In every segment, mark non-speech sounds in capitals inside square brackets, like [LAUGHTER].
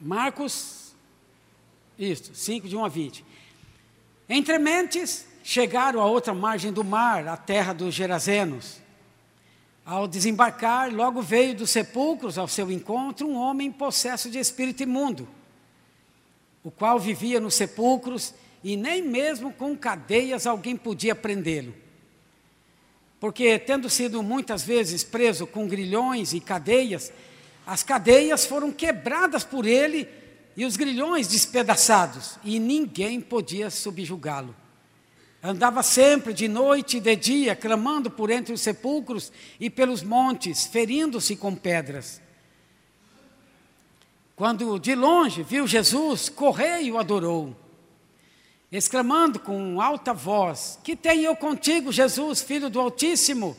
Marcos, isso, 5 de 1 a 20. Entre mentes, chegaram à outra margem do mar, a terra dos Gerazenos. Ao desembarcar, logo veio dos sepulcros ao seu encontro um homem possesso de espírito imundo, o qual vivia nos sepulcros e nem mesmo com cadeias alguém podia prendê-lo. Porque, tendo sido muitas vezes preso com grilhões e cadeias, as cadeias foram quebradas por ele e os grilhões despedaçados, e ninguém podia subjugá-lo. Andava sempre de noite e de dia, clamando por entre os sepulcros e pelos montes, ferindo-se com pedras. Quando de longe viu Jesus, correu e o adorou, exclamando com alta voz: Que tenho eu contigo, Jesus, filho do Altíssimo?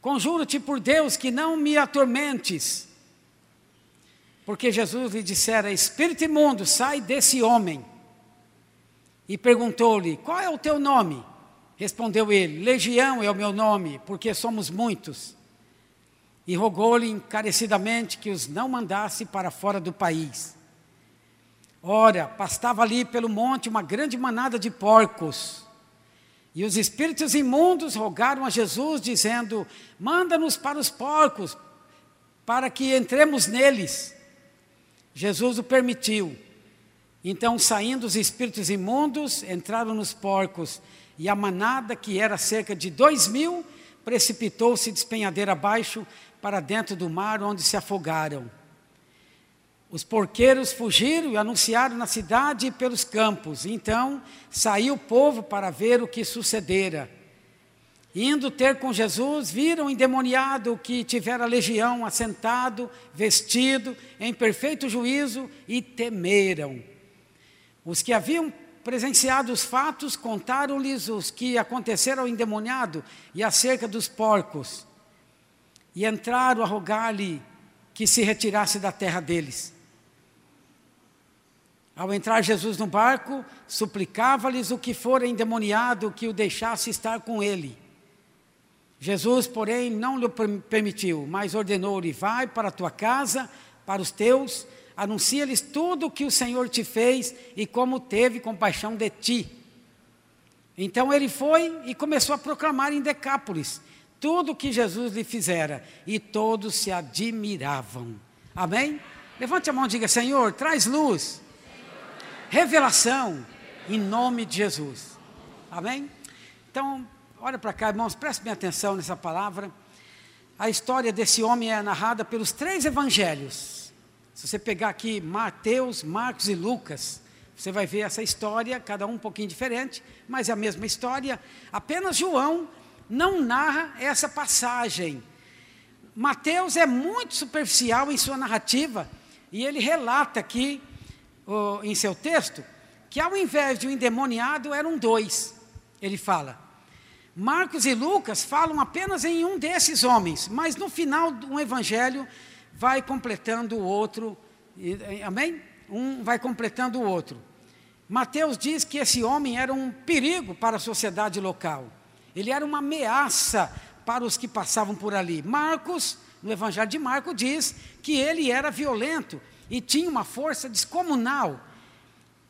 Conjuro-te por Deus que não me atormentes. Porque Jesus lhe dissera: Espírito imundo, sai desse homem e perguntou-lhe: Qual é o teu nome? Respondeu ele: Legião é o meu nome, porque somos muitos. E rogou-lhe encarecidamente que os não mandasse para fora do país. Ora, pastava ali pelo monte uma grande manada de porcos. E os espíritos imundos rogaram a Jesus, dizendo: Manda-nos para os porcos, para que entremos neles. Jesus o permitiu. Então, saindo os espíritos imundos, entraram nos porcos, e a manada, que era cerca de dois mil, precipitou-se despenhadeira abaixo para dentro do mar, onde se afogaram. Os porqueiros fugiram e anunciaram na cidade e pelos campos. Então saiu o povo para ver o que sucedera. Indo ter com Jesus, viram o endemoniado que tivera legião assentado, vestido, em perfeito juízo, e temeram. Os que haviam presenciado os fatos contaram-lhes os que aconteceram ao endemoniado e acerca dos porcos. E entraram a rogar-lhe que se retirasse da terra deles. Ao entrar Jesus no barco, suplicava-lhes o que fora endemoniado que o deixasse estar com ele. Jesus, porém, não lhe permitiu, mas ordenou-lhe: Vai para a tua casa, para os teus, anuncia-lhes tudo o que o Senhor te fez e como teve compaixão de ti. Então ele foi e começou a proclamar em Decápolis tudo o que Jesus lhe fizera, e todos se admiravam. Amém? Levante a mão e diga: Senhor, traz luz, revelação, em nome de Jesus. Amém? Então, olha para cá, irmãos, preste minha atenção nessa palavra. A história desse homem é narrada pelos três evangelhos. Se você pegar aqui Mateus, Marcos e Lucas, você vai ver essa história, cada um um pouquinho diferente, mas é a mesma história. Apenas João não narra essa passagem. Mateus é muito superficial em sua narrativa e ele relata aqui, oh, em seu texto, que ao invés de um endemoniado eram dois. Ele fala. Marcos e Lucas falam apenas em um desses homens, mas no final do evangelho vai completando o outro, amém? Um vai completando o outro. Mateus diz que esse homem era um perigo para a sociedade local, ele era uma ameaça para os que passavam por ali. Marcos, no Evangelho de Marcos, diz que ele era violento e tinha uma força descomunal.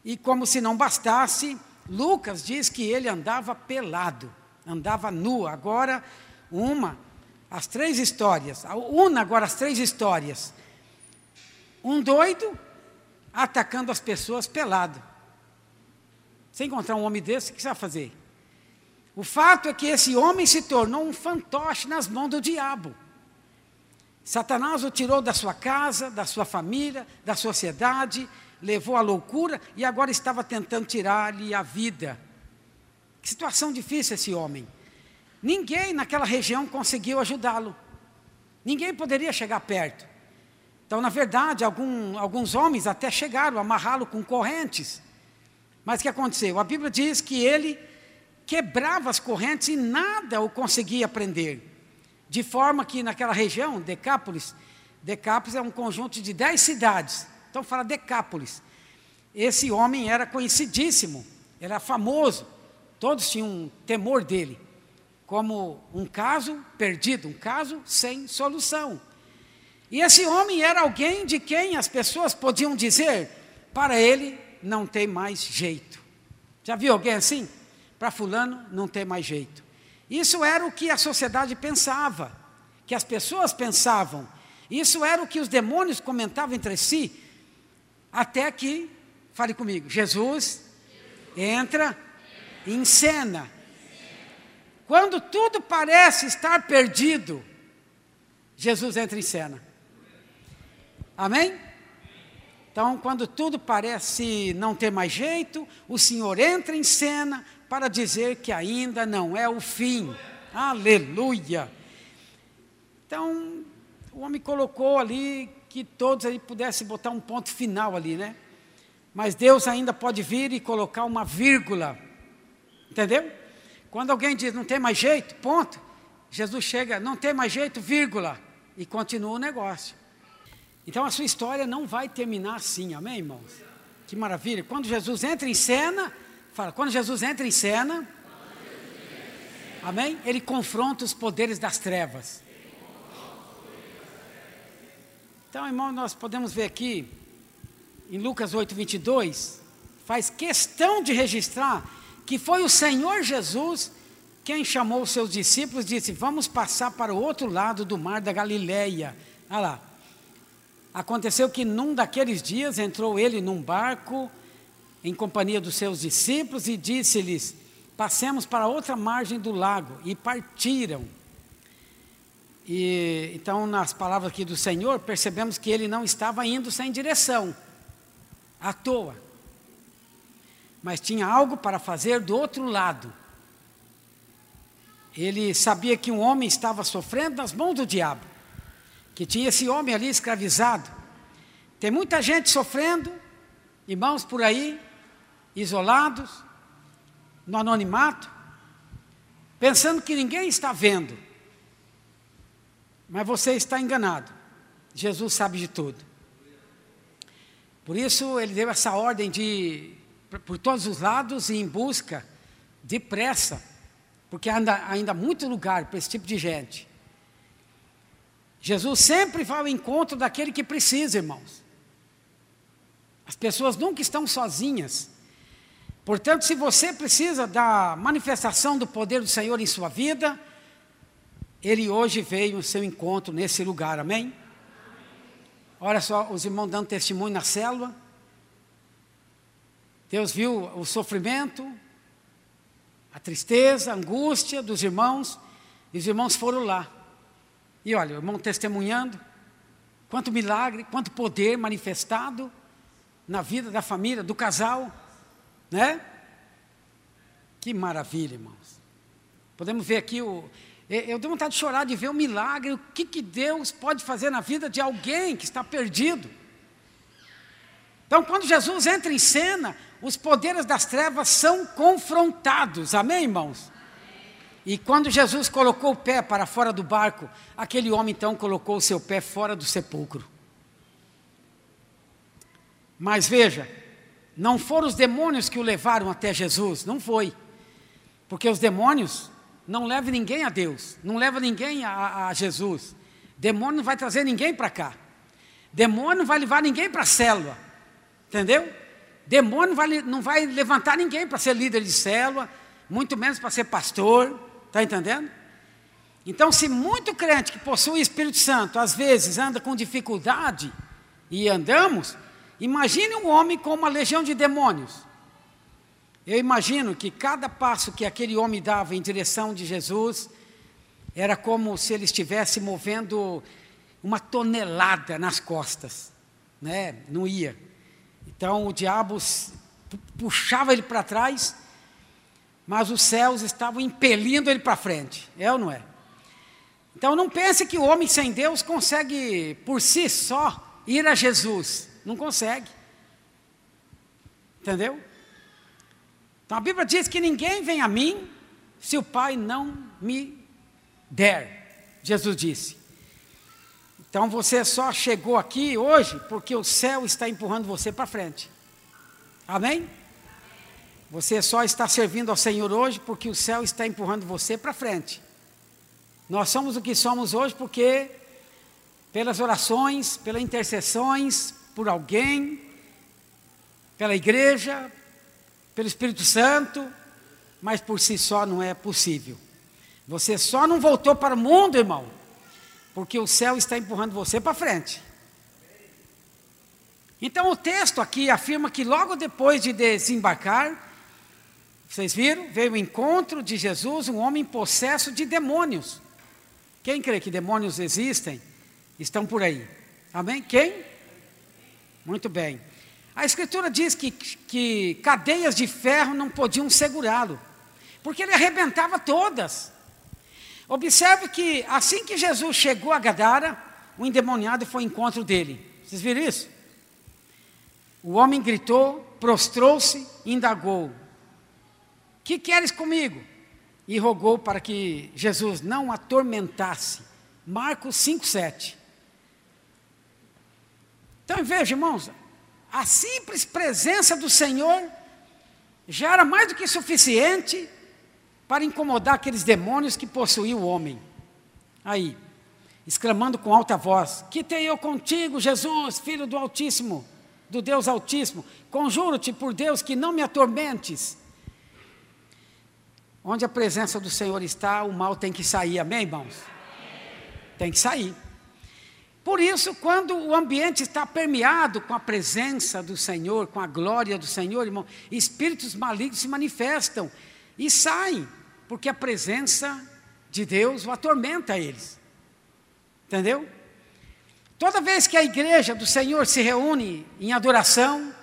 E como se não bastasse, Lucas diz que ele andava pelado, andava nu. Agora, uma as três histórias. Una agora as três histórias. Um doido atacando as pessoas pelado. Você encontrar um homem desse, o que você vai fazer? O fato é que esse homem se tornou um fantoche nas mãos do diabo. Satanás o tirou da sua casa, da sua família, da sociedade, levou à loucura e agora estava tentando tirar-lhe a vida. Que situação difícil esse homem. Ninguém naquela região conseguiu ajudá-lo. Ninguém poderia chegar perto. Então, na verdade, algum, alguns homens até chegaram a amarrá-lo com correntes. Mas o que aconteceu? A Bíblia diz que ele quebrava as correntes e nada o conseguia prender. De forma que naquela região, Decápolis, Decápolis é um conjunto de dez cidades. Então fala Decápolis. Esse homem era conhecidíssimo, era famoso. Todos tinham um temor dele como um caso perdido, um caso sem solução. E esse homem era alguém de quem as pessoas podiam dizer, para ele não tem mais jeito. Já viu alguém assim? Para fulano não tem mais jeito. Isso era o que a sociedade pensava, que as pessoas pensavam. Isso era o que os demônios comentavam entre si, até que, fale comigo, Jesus entra em cena. Quando tudo parece estar perdido, Jesus entra em cena. Amém? Então, quando tudo parece não ter mais jeito, o Senhor entra em cena para dizer que ainda não é o fim. Aleluia! Então, o homem colocou ali que todos aí pudessem botar um ponto final ali, né? Mas Deus ainda pode vir e colocar uma vírgula. Entendeu? Quando alguém diz não tem mais jeito, ponto. Jesus chega, não tem mais jeito, vírgula. E continua o negócio. Então a sua história não vai terminar assim, amém, irmãos? Que maravilha. Quando Jesus entra em cena, fala, quando Jesus entra em cena, amém? Ele confronta os poderes das trevas. Então, irmão, nós podemos ver aqui, em Lucas 8, 22, faz questão de registrar que foi o Senhor Jesus quem chamou os seus discípulos disse: Vamos passar para o outro lado do mar da Galileia. Olha lá. Aconteceu que num daqueles dias entrou ele num barco em companhia dos seus discípulos e disse-lhes: Passemos para outra margem do lago. E partiram. E então, nas palavras aqui do Senhor, percebemos que ele não estava indo sem direção, à toa. Mas tinha algo para fazer do outro lado. Ele sabia que um homem estava sofrendo nas mãos do diabo que tinha esse homem ali escravizado. Tem muita gente sofrendo, irmãos por aí, isolados, no anonimato, pensando que ninguém está vendo. Mas você está enganado. Jesus sabe de tudo. Por isso ele deu essa ordem de por todos os lados e em busca depressa, porque ainda ainda muito lugar para esse tipo de gente. Jesus sempre vai ao encontro daquele que precisa, irmãos. As pessoas nunca estão sozinhas. Portanto, se você precisa da manifestação do poder do Senhor em sua vida, Ele hoje veio ao seu encontro nesse lugar, amém? Olha só, os irmãos dando testemunho na célula. Deus viu o sofrimento, a tristeza, a angústia dos irmãos, e os irmãos foram lá. E olha, o irmão testemunhando, quanto milagre, quanto poder manifestado na vida da família, do casal, né? Que maravilha, irmãos. Podemos ver aqui o. Eu tenho vontade de chorar de ver o milagre, o que, que Deus pode fazer na vida de alguém que está perdido. Então, quando Jesus entra em cena, os poderes das trevas são confrontados, amém, irmãos? E quando Jesus colocou o pé para fora do barco, aquele homem então colocou o seu pé fora do sepulcro. Mas veja, não foram os demônios que o levaram até Jesus, não foi. Porque os demônios não levam ninguém a Deus, não levam ninguém a, a Jesus. Demônio não vai trazer ninguém para cá. Demônio não vai levar ninguém para a célula. Entendeu? Demônio vai, não vai levantar ninguém para ser líder de célula, muito menos para ser pastor. Está entendendo? Então, se muito crente que possui o Espírito Santo, às vezes anda com dificuldade, e andamos, imagine um homem com uma legião de demônios. Eu imagino que cada passo que aquele homem dava em direção de Jesus, era como se ele estivesse movendo uma tonelada nas costas, né? Não ia. Então o diabo puxava ele para trás mas os céus estavam impelindo ele para frente. É ou não é? Então não pense que o homem sem Deus consegue por si só ir a Jesus. Não consegue. Entendeu? Então a Bíblia diz que ninguém vem a mim se o Pai não me der. Jesus disse. Então você só chegou aqui hoje porque o céu está empurrando você para frente. Amém? Você só está servindo ao Senhor hoje porque o céu está empurrando você para frente. Nós somos o que somos hoje porque pelas orações, pelas intercessões, por alguém, pela igreja, pelo Espírito Santo, mas por si só não é possível. Você só não voltou para o mundo, irmão, porque o céu está empurrando você para frente. Então o texto aqui afirma que logo depois de desembarcar, vocês viram? Veio o encontro de Jesus, um homem possesso de demônios. Quem crê que demônios existem, estão por aí. Amém? Quem? Muito bem. A Escritura diz que, que cadeias de ferro não podiam segurá-lo, porque ele arrebentava todas. Observe que assim que Jesus chegou a Gadara, o endemoniado foi ao encontro dele. Vocês viram isso? O homem gritou, prostrou-se indagou: Que queres comigo? E rogou para que Jesus não atormentasse. Marcos 5,7. Então veja, irmãos, a simples presença do Senhor já era mais do que suficiente para incomodar aqueles demônios que possuíam o homem. Aí, exclamando com alta voz: Que tenho eu contigo, Jesus, filho do Altíssimo? do Deus Altíssimo. Conjuro-te por Deus que não me atormentes. Onde a presença do Senhor está, o mal tem que sair, amém, irmãos? Tem que sair. Por isso, quando o ambiente está permeado com a presença do Senhor, com a glória do Senhor, irmão, espíritos malignos se manifestam e saem, porque a presença de Deus o atormenta eles. Entendeu? Toda vez que a igreja do Senhor se reúne em adoração,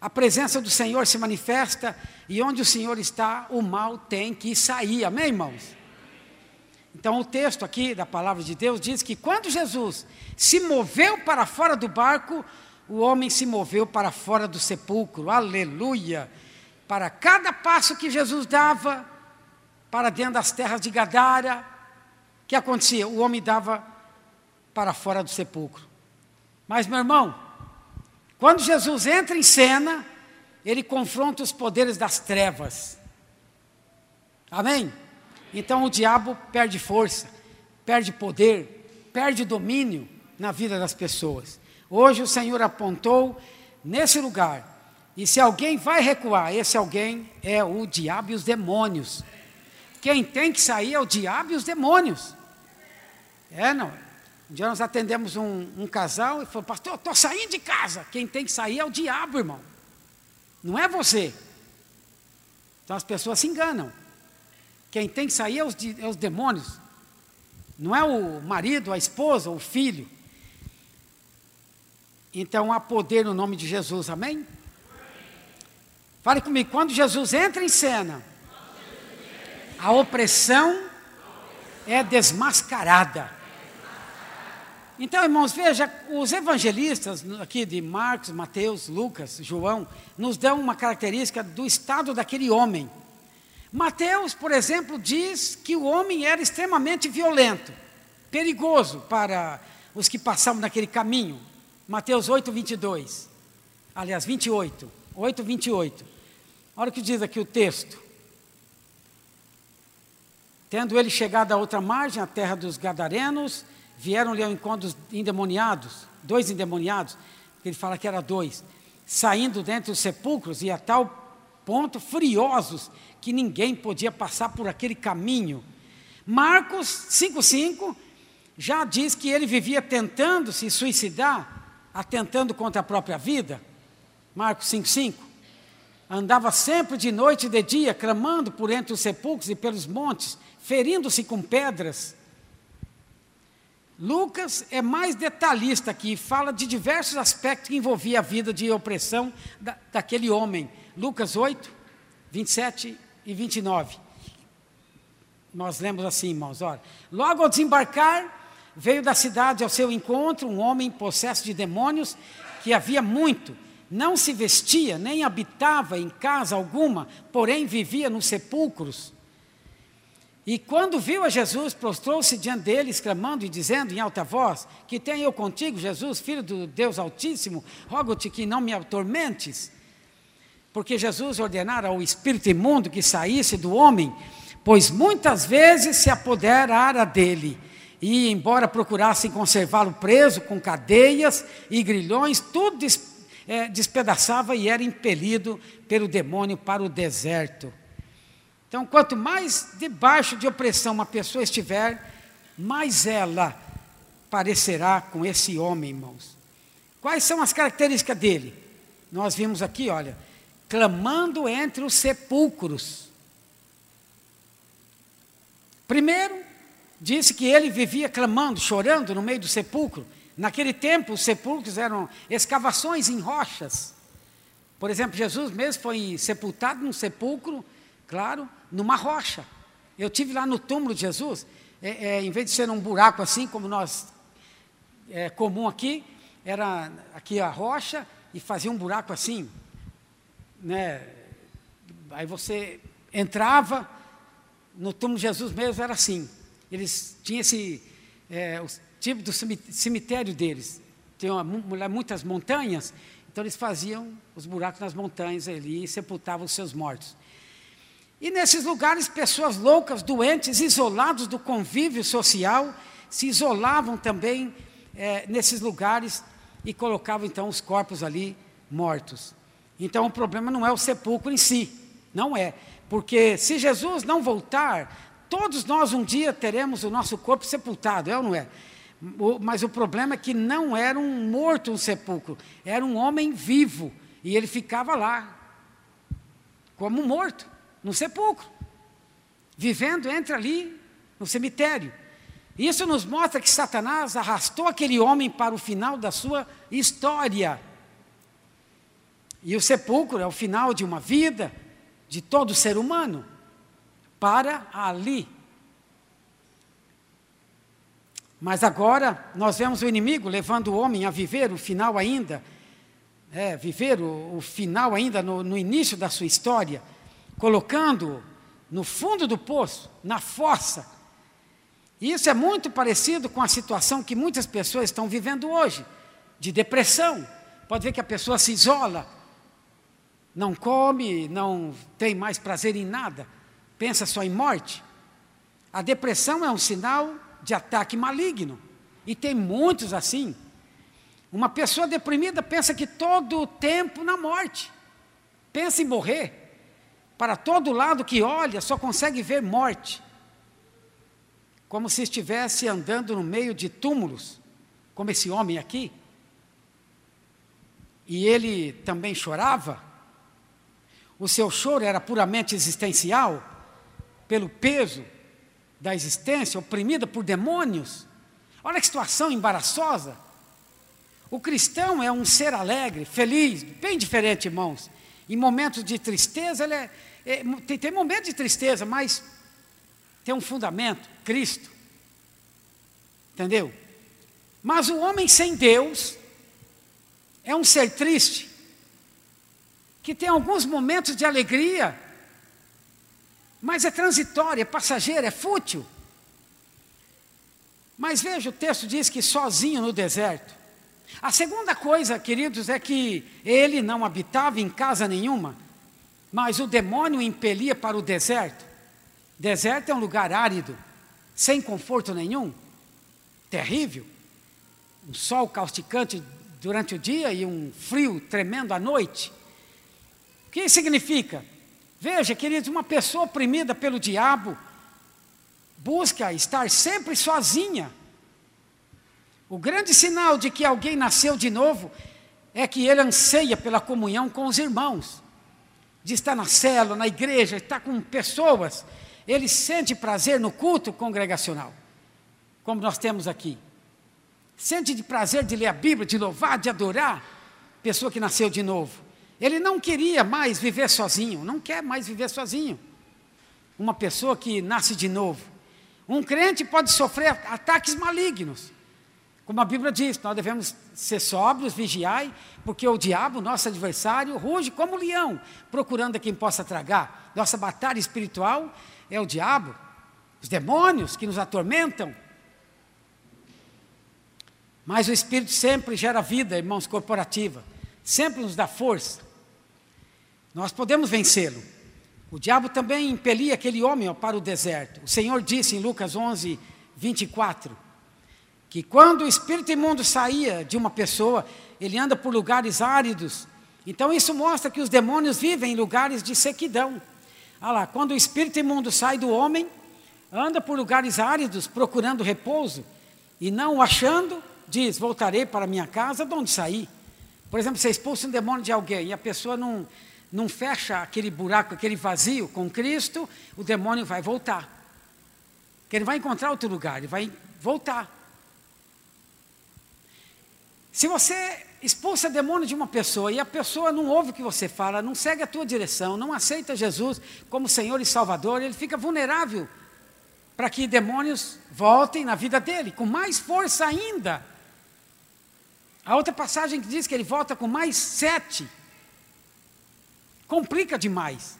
a presença do Senhor se manifesta e onde o Senhor está, o mal tem que sair. Amém, irmãos? Então, o texto aqui da palavra de Deus diz que quando Jesus se moveu para fora do barco, o homem se moveu para fora do sepulcro. Aleluia! Para cada passo que Jesus dava para dentro das terras de Gadara, o que acontecia? O homem dava para fora do sepulcro. Mas, meu irmão, quando Jesus entra em cena, ele confronta os poderes das trevas. Amém? Então o diabo perde força, perde poder, perde domínio na vida das pessoas. Hoje o Senhor apontou nesse lugar. E se alguém vai recuar, esse alguém é o diabo e os demônios. Quem tem que sair é o diabo e os demônios. É, não. Um dia nós atendemos um, um casal e falou, pastor, estou saindo de casa. Quem tem que sair é o diabo, irmão. Não é você. Então as pessoas se enganam. Quem tem que sair é os, é os demônios. Não é o marido, a esposa, o filho. Então há poder no nome de Jesus, amém? Fale comigo, quando Jesus entra em cena, a opressão é desmascarada. Então, irmãos, veja, os evangelistas aqui de Marcos, Mateus, Lucas, João, nos dão uma característica do estado daquele homem. Mateus, por exemplo, diz que o homem era extremamente violento, perigoso para os que passavam naquele caminho. Mateus 8, 22. Aliás, 28. 8, 28. Olha o que diz aqui o texto. Tendo ele chegado à outra margem, a terra dos Gadarenos, vieram-lhe ao encontro dos endemoniados, dois endemoniados, ele fala que era dois, saindo dentre os sepulcros e a tal ponto furiosos que ninguém podia passar por aquele caminho. Marcos 5,5 já diz que ele vivia tentando se suicidar, atentando contra a própria vida. Marcos 5,5. Andava sempre de noite e de dia, clamando por entre os sepulcros e pelos montes, ferindo-se com pedras. Lucas é mais detalhista aqui, fala de diversos aspectos que envolvia a vida de opressão da, daquele homem. Lucas 8, 27 e 29. Nós lemos assim, irmãos, olha. Logo ao desembarcar, veio da cidade ao seu encontro um homem possesso de demônios, que havia muito, não se vestia, nem habitava em casa alguma, porém vivia nos sepulcros e quando viu a Jesus, prostrou-se diante dele, exclamando e dizendo em alta voz: Que tenho eu contigo, Jesus, filho do Deus Altíssimo, rogo-te que não me atormentes. Porque Jesus ordenara ao espírito imundo que saísse do homem, pois muitas vezes se apoderara dele, E, embora procurassem conservá-lo preso com cadeias e grilhões, tudo des, é, despedaçava e era impelido pelo demônio para o deserto. Então, quanto mais debaixo de opressão uma pessoa estiver, mais ela parecerá com esse homem, irmãos. Quais são as características dele? Nós vimos aqui, olha, clamando entre os sepulcros. Primeiro, disse que ele vivia clamando, chorando no meio do sepulcro. Naquele tempo, os sepulcros eram escavações em rochas. Por exemplo, Jesus mesmo foi sepultado num sepulcro, claro, numa rocha. Eu tive lá no túmulo de Jesus, é, é, em vez de ser um buraco assim, como nós é comum aqui, era aqui a rocha e fazia um buraco assim, né? Aí você entrava no túmulo de Jesus mesmo era assim. Eles tinham esse é, o tipo do cemitério deles. Tinham muitas montanhas, então eles faziam os buracos nas montanhas ali e sepultavam os seus mortos. E nesses lugares, pessoas loucas, doentes, isolados do convívio social, se isolavam também é, nesses lugares e colocavam então os corpos ali mortos. Então o problema não é o sepulcro em si, não é. Porque se Jesus não voltar, todos nós um dia teremos o nosso corpo sepultado, é ou não é? Mas o problema é que não era um morto um sepulcro, era um homem vivo. E ele ficava lá, como morto, no sepulcro, vivendo entre ali no cemitério. Isso nos mostra que Satanás arrastou aquele homem para o final da sua história. E o sepulcro é o final de uma vida, de todo ser humano, para ali. Mas agora nós vemos o inimigo levando o homem a viver o final ainda, é, viver o, o final ainda no, no início da sua história, colocando no fundo do poço, na fossa, e isso é muito parecido com a situação que muitas pessoas estão vivendo hoje, de depressão. Pode ver que a pessoa se isola, não come, não tem mais prazer em nada, pensa só em morte. A depressão é um sinal de ataque maligno, e tem muitos assim. Uma pessoa deprimida pensa que todo o tempo na morte, pensa em morrer. Para todo lado que olha, só consegue ver morte como se estivesse andando no meio de túmulos, como esse homem aqui. E ele também chorava. O seu choro era puramente existencial, pelo peso da existência, oprimida por demônios. Olha que situação embaraçosa. O cristão é um ser alegre, feliz, bem diferente, irmãos. Em momentos de tristeza, ele é, é tem, tem momentos de tristeza, mas tem um fundamento, Cristo. Entendeu? Mas o homem sem Deus é um ser triste, que tem alguns momentos de alegria, mas é transitório, é passageiro, é fútil. Mas veja, o texto diz que sozinho no deserto. A segunda coisa, queridos, é que ele não habitava em casa nenhuma, mas o demônio o impelia para o deserto. Deserto é um lugar árido, sem conforto nenhum, terrível, um sol causticante durante o dia e um frio tremendo à noite. O que significa? Veja, queridos, uma pessoa oprimida pelo diabo busca estar sempre sozinha. O grande sinal de que alguém nasceu de novo é que ele anseia pela comunhão com os irmãos, de estar na célula, na igreja, estar com pessoas ele sente prazer no culto congregacional, como nós temos aqui. Sente de prazer de ler a Bíblia, de louvar, de adorar, pessoa que nasceu de novo. Ele não queria mais viver sozinho, não quer mais viver sozinho. Uma pessoa que nasce de novo. Um crente pode sofrer ataques malignos. Como a Bíblia diz, nós devemos ser sóbrios, vigiai, porque o diabo, nosso adversário, ruge como leão, procurando a quem possa tragar. Nossa batalha espiritual é o diabo, os demônios que nos atormentam. Mas o Espírito sempre gera vida, irmãos, corporativa, sempre nos dá força. Nós podemos vencê-lo. O diabo também impelia aquele homem para o deserto. O Senhor disse em Lucas 11, 24: que quando o espírito imundo saía de uma pessoa, ele anda por lugares áridos. Então isso mostra que os demônios vivem em lugares de sequidão. Olha lá, quando o espírito imundo sai do homem, anda por lugares áridos procurando repouso e não o achando, diz: Voltarei para minha casa, de onde saí. Por exemplo, você expulsa um demônio de alguém e a pessoa não, não fecha aquele buraco, aquele vazio com Cristo, o demônio vai voltar. Que ele vai encontrar outro lugar, ele vai voltar. Se você expulsa demônio de uma pessoa e a pessoa não ouve o que você fala, não segue a tua direção, não aceita Jesus como Senhor e Salvador, ele fica vulnerável para que demônios voltem na vida dele, com mais força ainda. A outra passagem que diz que ele volta com mais sete complica demais.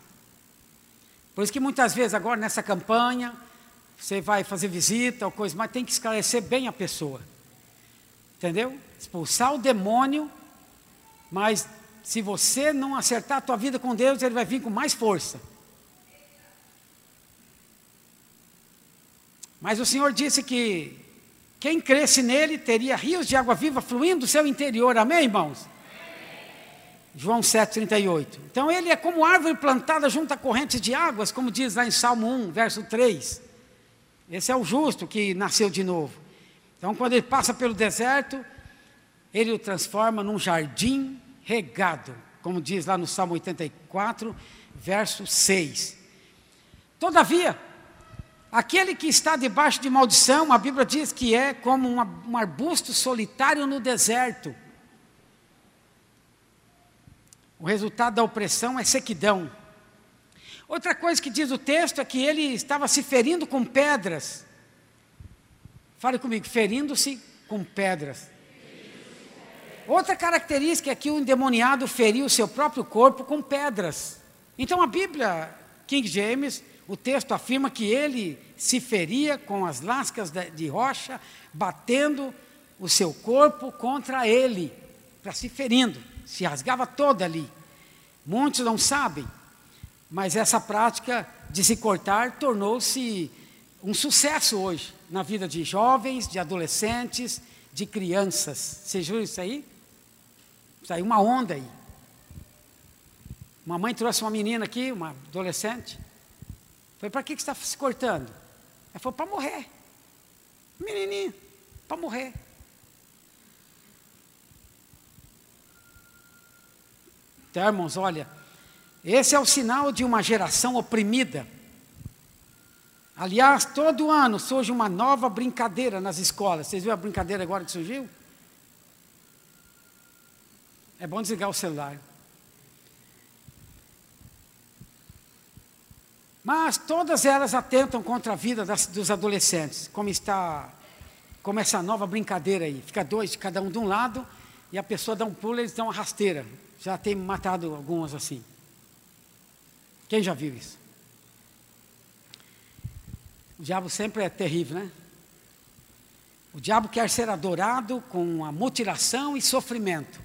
Por isso que muitas vezes agora nessa campanha, você vai fazer visita ou coisa, mas tem que esclarecer bem a pessoa. Entendeu? Expulsar o demônio, mas se você não acertar a tua vida com Deus, ele vai vir com mais força. Mas o Senhor disse que quem cresce nele teria rios de água viva fluindo do seu interior. Amém, irmãos? João 7,38. Então ele é como árvore plantada junto a correntes de águas, como diz lá em Salmo 1, verso 3. Esse é o justo que nasceu de novo. Então, quando ele passa pelo deserto, ele o transforma num jardim regado, como diz lá no Salmo 84, verso 6. Todavia, aquele que está debaixo de maldição, a Bíblia diz que é como um arbusto solitário no deserto. O resultado da opressão é sequidão. Outra coisa que diz o texto é que ele estava se ferindo com pedras. Fale comigo, ferindo-se com pedras. Outra característica é que o endemoniado feriu o seu próprio corpo com pedras. Então a Bíblia, King James, o texto afirma que ele se feria com as lascas de rocha, batendo o seu corpo contra ele, para se ferindo se rasgava toda ali. Muitos não sabem, mas essa prática de se cortar tornou-se um sucesso hoje na vida de jovens, de adolescentes, de crianças. Você viu isso aí? Saiu uma onda aí. Uma mãe trouxe uma menina aqui, uma adolescente. Foi para que, que você está se cortando? Ela falou, para morrer. Menininha, para morrer. Então, irmãos, olha, esse é o sinal de uma geração oprimida. Aliás, todo ano surge uma nova brincadeira nas escolas. Vocês viram a brincadeira agora que surgiu? É bom desligar o celular. Mas todas elas atentam contra a vida das, dos adolescentes, como está, como essa nova brincadeira aí. Fica dois, cada um de um lado, e a pessoa dá um pulo, eles dão uma rasteira. Já tem matado algumas assim. Quem já viu isso? O diabo sempre é terrível, né? O diabo quer ser adorado com a mutilação e sofrimento.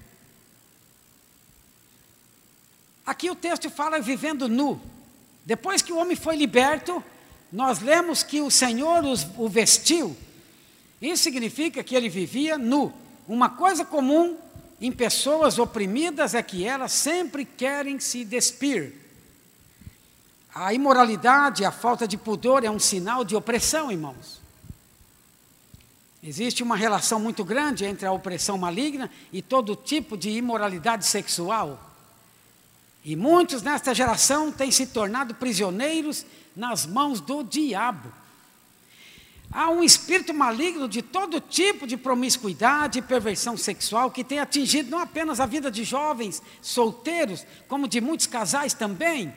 Aqui o texto fala vivendo nu. Depois que o homem foi liberto, nós lemos que o Senhor os, o vestiu. Isso significa que ele vivia nu. Uma coisa comum em pessoas oprimidas é que elas sempre querem se despir. A imoralidade, a falta de pudor é um sinal de opressão, irmãos. Existe uma relação muito grande entre a opressão maligna e todo tipo de imoralidade sexual. E muitos nesta geração têm se tornado prisioneiros nas mãos do diabo. Há um espírito maligno de todo tipo de promiscuidade e perversão sexual que tem atingido não apenas a vida de jovens solteiros, como de muitos casais também,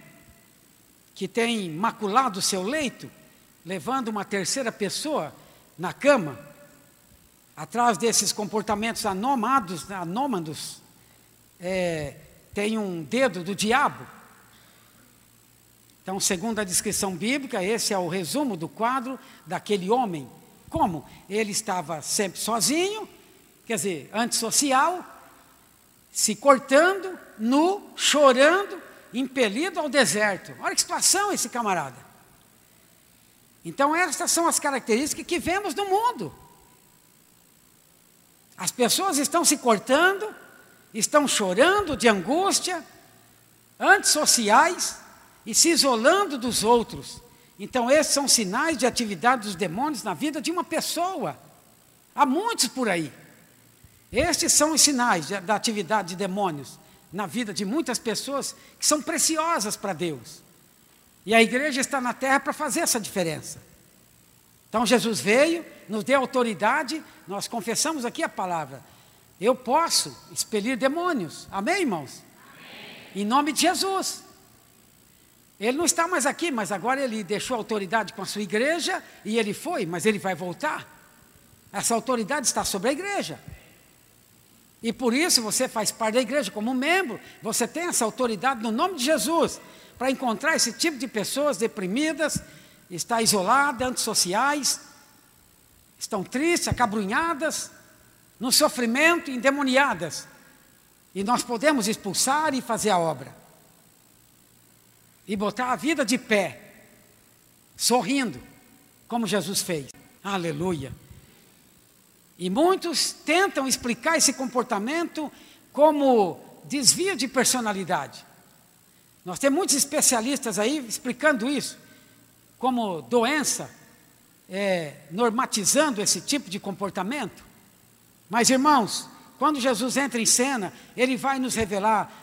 que têm maculado o seu leito, levando uma terceira pessoa na cama. Atrás desses comportamentos anômados, anômados, é, tem um dedo do diabo então, segundo a descrição bíblica, esse é o resumo do quadro daquele homem. Como? Ele estava sempre sozinho, quer dizer, antissocial, se cortando, nu, chorando, impelido ao deserto. Olha que situação esse camarada. Então, estas são as características que vemos no mundo. As pessoas estão se cortando, estão chorando de angústia, antissociais e se isolando dos outros. Então, esses são sinais de atividade dos demônios na vida de uma pessoa. Há muitos por aí. Estes são os sinais da atividade de demônios na vida de muitas pessoas que são preciosas para Deus. E a igreja está na terra para fazer essa diferença. Então Jesus veio, nos deu autoridade, nós confessamos aqui a palavra. Eu posso expelir demônios. Amém, irmãos? Amém. Em nome de Jesus. Ele não está mais aqui, mas agora ele deixou autoridade com a sua igreja e ele foi, mas ele vai voltar. Essa autoridade está sobre a igreja. E por isso você faz parte da igreja como membro, você tem essa autoridade no nome de Jesus para encontrar esse tipo de pessoas deprimidas, está isoladas, antissociais, estão tristes, acabrunhadas, no sofrimento, endemoniadas. E nós podemos expulsar e fazer a obra. E botar a vida de pé, sorrindo, como Jesus fez. Aleluia. E muitos tentam explicar esse comportamento como desvio de personalidade. Nós temos muitos especialistas aí explicando isso, como doença, é, normatizando esse tipo de comportamento. Mas, irmãos, quando Jesus entra em cena, ele vai nos revelar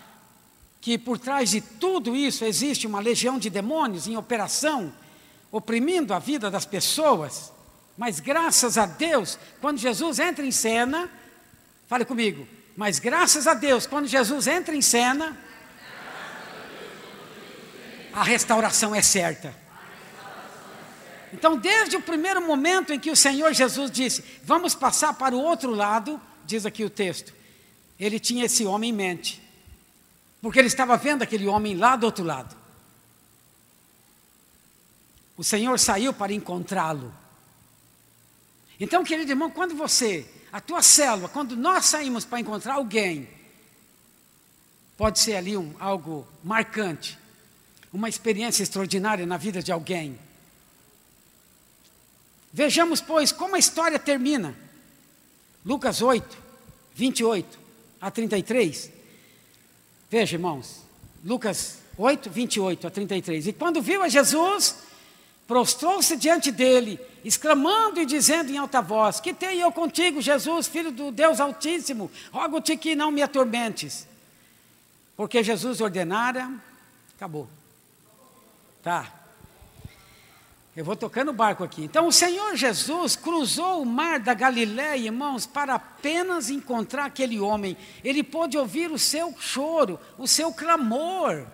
que por trás de tudo isso existe uma legião de demônios em operação, oprimindo a vida das pessoas. Mas graças a Deus, quando Jesus entra em cena, fale comigo, mas graças a Deus, quando Jesus entra em cena, a restauração é certa. Então, desde o primeiro momento em que o Senhor Jesus disse, vamos passar para o outro lado, diz aqui o texto, ele tinha esse homem em mente, porque ele estava vendo aquele homem lá do outro lado. O Senhor saiu para encontrá-lo. Então, querido irmão, quando você, a tua célula, quando nós saímos para encontrar alguém, pode ser ali um, algo marcante, uma experiência extraordinária na vida de alguém. Vejamos, pois, como a história termina. Lucas 8, 28 a 33. Veja, irmãos, Lucas 8, 28 a 33. E quando viu a Jesus, prostrou-se diante dele, exclamando e dizendo em alta voz: Que tenho eu contigo, Jesus, filho do Deus Altíssimo? Rogo-te que não me atormentes. Porque Jesus ordenara, acabou. Tá. Eu vou tocando o barco aqui. Então, o Senhor Jesus cruzou o mar da Galiléia, irmãos, para apenas encontrar aquele homem. Ele pôde ouvir o seu choro, o seu clamor.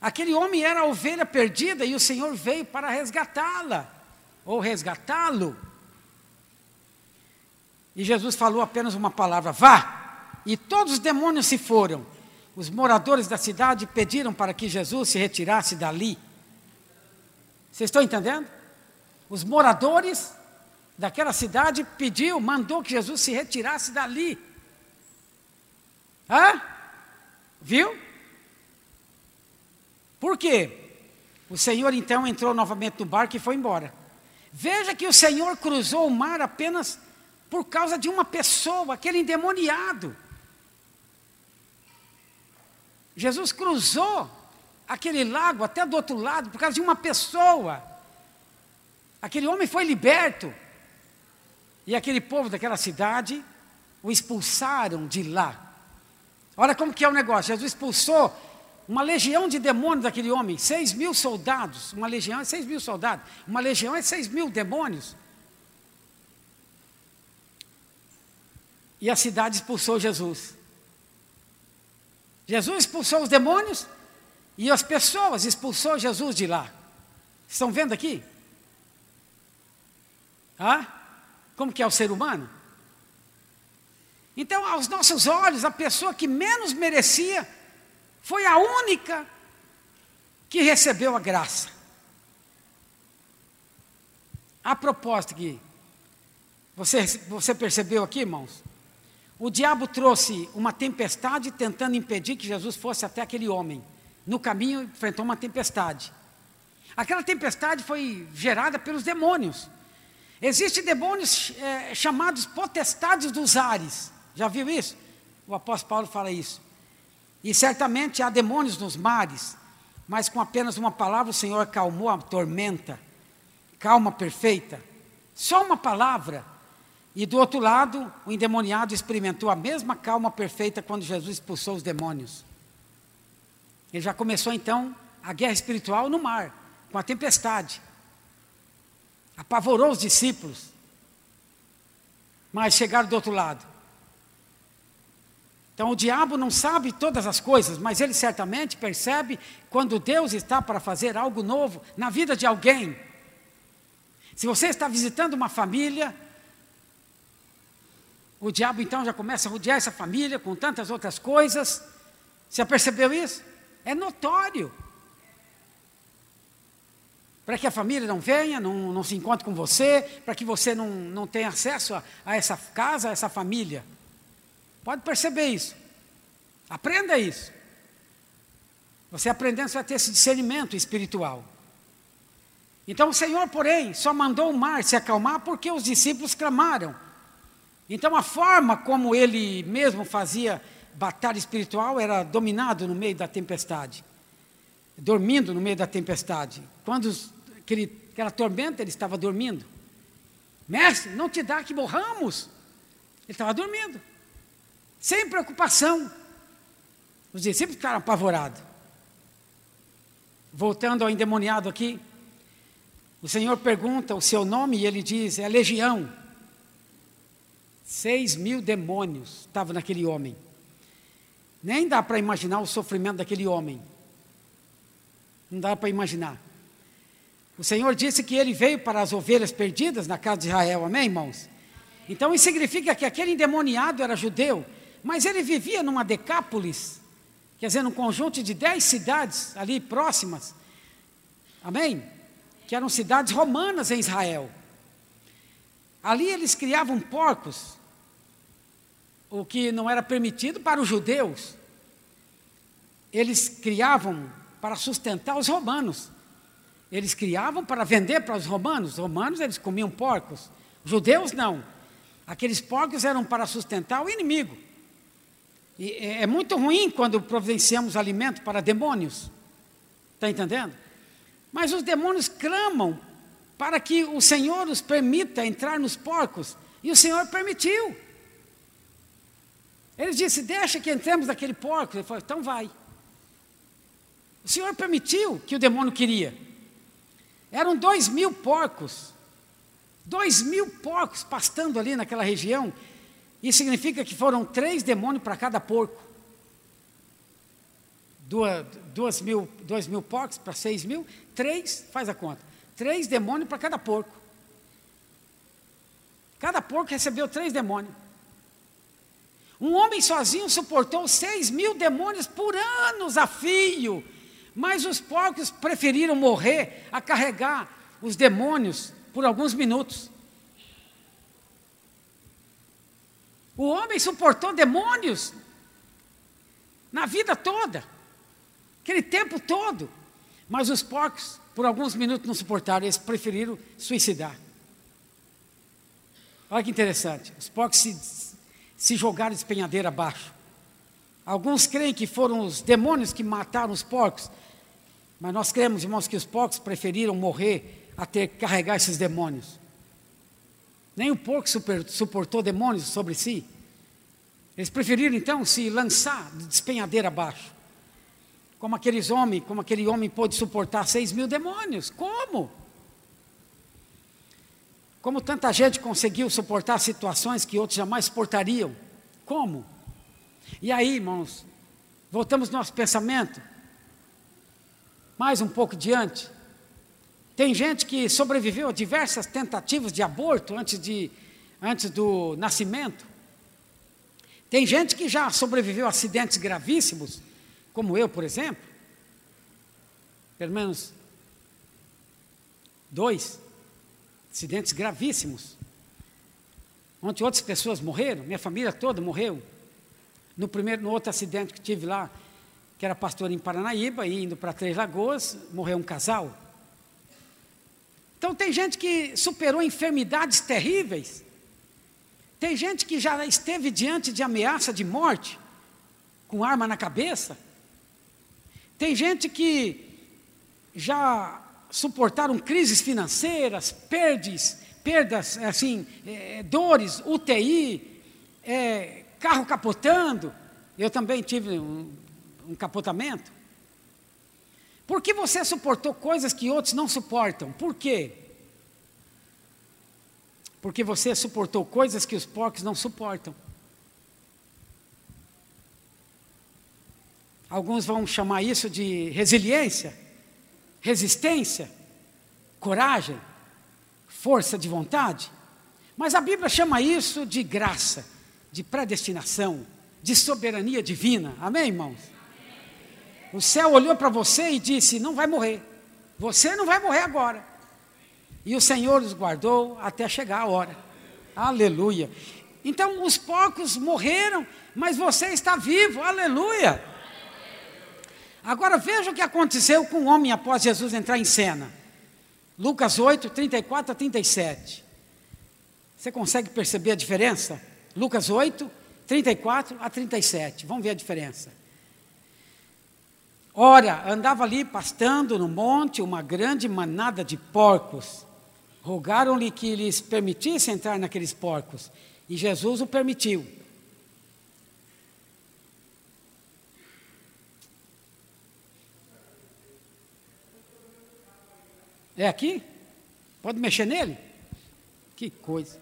Aquele homem era a ovelha perdida e o Senhor veio para resgatá-la, ou resgatá-lo. E Jesus falou apenas uma palavra: vá! E todos os demônios se foram. Os moradores da cidade pediram para que Jesus se retirasse dali. Vocês estão entendendo? Os moradores daquela cidade pediu, mandou que Jesus se retirasse dali. Hã? Viu? Por quê? O Senhor então entrou novamente no barco e foi embora. Veja que o Senhor cruzou o mar apenas por causa de uma pessoa, aquele endemoniado. Jesus cruzou aquele lago até do outro lado por causa de uma pessoa. Aquele homem foi liberto. E aquele povo daquela cidade o expulsaram de lá. Olha como que é o negócio. Jesus expulsou uma legião de demônios daquele homem, seis mil soldados, uma legião é seis mil soldados, uma legião é seis mil demônios. E a cidade expulsou Jesus. Jesus expulsou os demônios e as pessoas expulsou Jesus de lá. Estão vendo aqui? Ah? Como que é o ser humano? Então, aos nossos olhos, a pessoa que menos merecia foi a única que recebeu a graça. A propósito que você, você percebeu aqui, irmãos? O diabo trouxe uma tempestade tentando impedir que Jesus fosse até aquele homem. No caminho enfrentou uma tempestade. Aquela tempestade foi gerada pelos demônios. Existem demônios é, chamados potestades dos ares. Já viu isso? O apóstolo Paulo fala isso. E certamente há demônios nos mares, mas com apenas uma palavra o Senhor acalmou a tormenta. Calma perfeita. Só uma palavra. E do outro lado, o endemoniado experimentou a mesma calma perfeita quando Jesus expulsou os demônios. Ele já começou então a guerra espiritual no mar, com a tempestade. Apavorou os discípulos. Mas chegaram do outro lado. Então o diabo não sabe todas as coisas, mas ele certamente percebe quando Deus está para fazer algo novo na vida de alguém. Se você está visitando uma família, o diabo então já começa a rodear essa família com tantas outras coisas. Você percebeu isso? É notório. Para que a família não venha, não, não se encontre com você, para que você não, não tenha acesso a, a essa casa, a essa família. Pode perceber isso. Aprenda isso. Você aprendendo, você vai ter esse discernimento espiritual. Então o Senhor, porém, só mandou o mar se acalmar porque os discípulos clamaram. Então a forma como ele mesmo fazia batalha espiritual era dominado no meio da tempestade, dormindo no meio da tempestade. Quando aquele, aquela tormenta, ele estava dormindo. Mestre, não te dá que morramos. Ele estava dormindo, sem preocupação. Os discípulos ficaram apavorados. Voltando ao endemoniado aqui, o Senhor pergunta o seu nome e ele diz: é legião. Seis mil demônios estavam naquele homem. Nem dá para imaginar o sofrimento daquele homem. Não dá para imaginar. O Senhor disse que ele veio para as ovelhas perdidas na casa de Israel, amém, irmãos? Então isso significa que aquele endemoniado era judeu, mas ele vivia numa decápolis, quer dizer, num conjunto de dez cidades ali próximas, amém? Que eram cidades romanas em Israel. Ali eles criavam porcos, o que não era permitido para os judeus. Eles criavam para sustentar os romanos. Eles criavam para vender para os romanos. Os romanos eles comiam porcos. Os judeus não. Aqueles porcos eram para sustentar o inimigo. E é, é muito ruim quando providenciamos alimento para demônios. Está entendendo? Mas os demônios clamam para que o Senhor os permita entrar nos porcos. E o Senhor permitiu. Ele disse: Deixa que entremos naquele porco. Ele falou: Então vai. O Senhor permitiu que o demônio queria. Eram dois mil porcos. Dois mil porcos pastando ali naquela região. Isso significa que foram três demônios para cada porco. Duas, duas mil, dois mil porcos para seis mil. Três, faz a conta. Três demônios para cada porco. Cada porco recebeu três demônios. Um homem sozinho suportou seis mil demônios por anos a fio, mas os porcos preferiram morrer a carregar os demônios por alguns minutos. O homem suportou demônios na vida toda, aquele tempo todo, mas os porcos, por alguns minutos, não suportaram, eles preferiram suicidar. Olha que interessante, os porcos se se jogaram de espenhadeira abaixo. Alguns creem que foram os demônios que mataram os porcos, mas nós cremos, irmãos, que os porcos preferiram morrer a ter que carregar esses demônios. Nem o porco super, suportou demônios sobre si. Eles preferiram então se lançar de espenhadeira abaixo. Como aqueles homens, como aquele homem pôde suportar seis mil demônios. Como? Como tanta gente conseguiu suportar situações que outros jamais suportariam? Como? E aí, irmãos, voltamos nosso pensamento mais um pouco diante. Tem gente que sobreviveu a diversas tentativas de aborto antes, de, antes do nascimento. Tem gente que já sobreviveu a acidentes gravíssimos, como eu, por exemplo. Pelo menos dois acidentes gravíssimos. Ontem outras pessoas morreram, minha família toda morreu. No primeiro, no outro acidente que tive lá, que era pastor em Paranaíba, indo para Três Lagoas, morreu um casal. Então tem gente que superou enfermidades terríveis. Tem gente que já esteve diante de ameaça de morte, com arma na cabeça. Tem gente que já suportaram crises financeiras, perdes, perdas, assim, é, dores, UTI, é, carro capotando. Eu também tive um, um capotamento. Por que você suportou coisas que outros não suportam? Por quê? Porque você suportou coisas que os porcos não suportam. Alguns vão chamar isso de resiliência, resistência, coragem, força de vontade. Mas a Bíblia chama isso de graça, de predestinação, de soberania divina. Amém, irmãos? O céu olhou para você e disse: Não vai morrer. Você não vai morrer agora. E o Senhor os guardou até chegar a hora. Aleluia. Então os porcos morreram, mas você está vivo. Aleluia. Agora veja o que aconteceu com o homem após Jesus entrar em cena. Lucas 8, 34 a 37. Você consegue perceber a diferença? Lucas 8, 34 a 37. Vamos ver a diferença. Ora, andava ali pastando no monte uma grande manada de porcos. Rogaram-lhe que lhes permitisse entrar naqueles porcos, e Jesus o permitiu. É aqui? Pode mexer nele? Que coisa.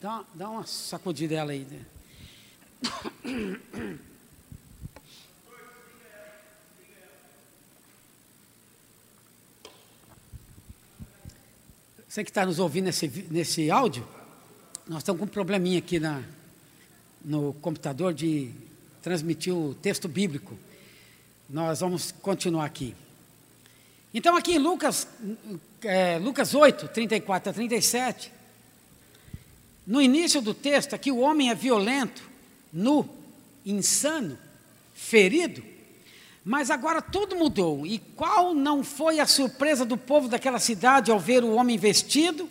Dá, dá uma sacudida dela aí. Né? Você que está nos ouvindo nesse, nesse áudio, nós estamos com um probleminha aqui na, no computador de transmitir o texto bíblico. Nós vamos continuar aqui. Então, aqui em Lucas, é, Lucas 8, 34 a 37, no início do texto, aqui o homem é violento, nu, insano, ferido, mas agora tudo mudou. E qual não foi a surpresa do povo daquela cidade ao ver o homem vestido,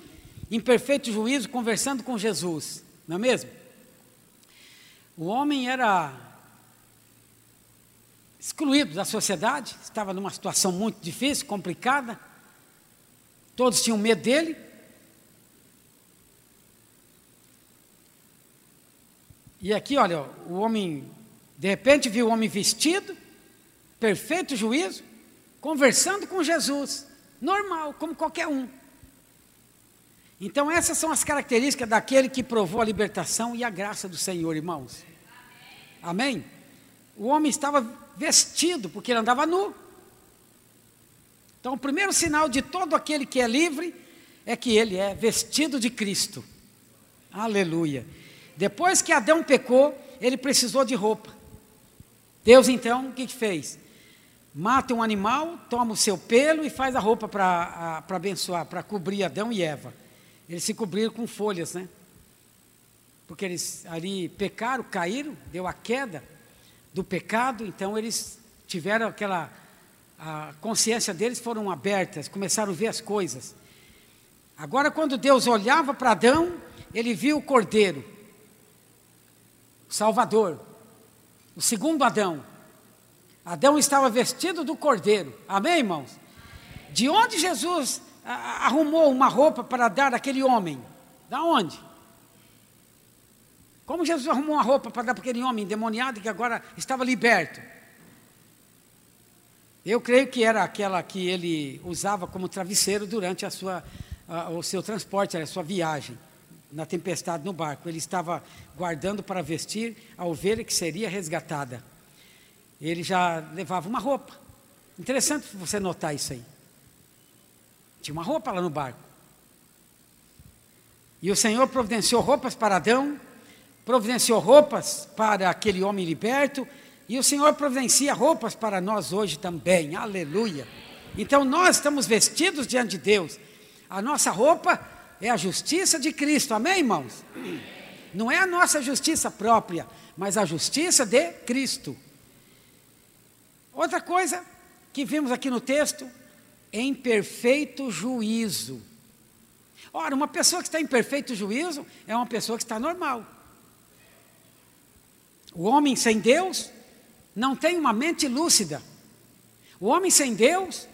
em perfeito juízo, conversando com Jesus? Não é mesmo? O homem era excluído da sociedade, estava numa situação muito difícil, complicada. Todos tinham medo dele. E aqui, olha, o homem, de repente viu o homem vestido, perfeito juízo, conversando com Jesus, normal, como qualquer um. Então, essas são as características daquele que provou a libertação e a graça do Senhor, irmãos. Amém? O homem estava vestido, porque ele andava nu. Então, o primeiro sinal de todo aquele que é livre é que ele é vestido de Cristo. Aleluia. Depois que Adão pecou, ele precisou de roupa. Deus, então, o que, fez? mata um animal, toma o seu pelo e faz a roupa para abençoar, para cobrir Adão e Eva. Eles se cobriram com folhas, né? Porque eles ali pecaram, caíram, deu a queda do pecado, então eles tiveram aquela. A consciência deles foram abertas, começaram a ver as coisas. Agora, quando Deus olhava para Adão, ele viu o cordeiro, o Salvador, o segundo Adão, Adão estava vestido do cordeiro. Amém, irmãos? De onde Jesus arrumou uma roupa para dar àquele homem? Da onde? Como Jesus arrumou uma roupa para dar para aquele homem endemoniado que agora estava liberto? Eu creio que era aquela que ele usava como travesseiro durante a sua, a, o seu transporte, a sua viagem, na tempestade no barco. Ele estava guardando para vestir a ovelha que seria resgatada ele já levava uma roupa. Interessante você notar isso aí. Tinha uma roupa lá no barco. E o Senhor providenciou roupas para Adão, providenciou roupas para aquele homem liberto, e o Senhor providencia roupas para nós hoje também. Aleluia. Então nós estamos vestidos diante de Deus. A nossa roupa é a justiça de Cristo. Amém, irmãos? Não é a nossa justiça própria, mas a justiça de Cristo. Outra coisa que vimos aqui no texto, em perfeito juízo. Ora, uma pessoa que está em perfeito juízo é uma pessoa que está normal. O homem sem Deus não tem uma mente lúcida. O homem sem Deus,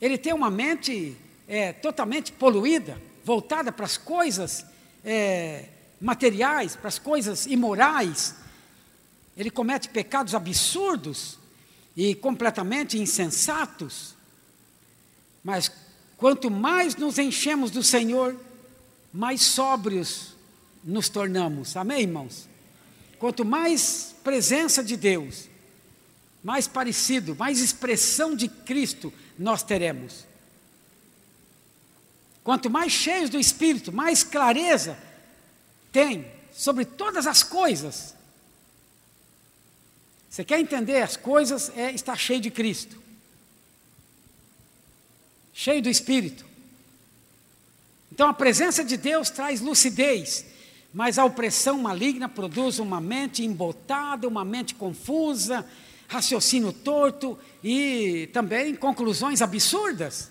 ele tem uma mente é, totalmente poluída, voltada para as coisas é, materiais, para as coisas imorais. Ele comete pecados absurdos e completamente insensatos. Mas quanto mais nos enchemos do Senhor, mais sóbrios nos tornamos. Amém, irmãos? Quanto mais presença de Deus, mais parecido, mais expressão de Cristo nós teremos. Quanto mais cheios do Espírito, mais clareza tem sobre todas as coisas. Você quer entender as coisas, é estar cheio de Cristo, cheio do Espírito. Então a presença de Deus traz lucidez, mas a opressão maligna produz uma mente embotada, uma mente confusa, raciocínio torto e também conclusões absurdas.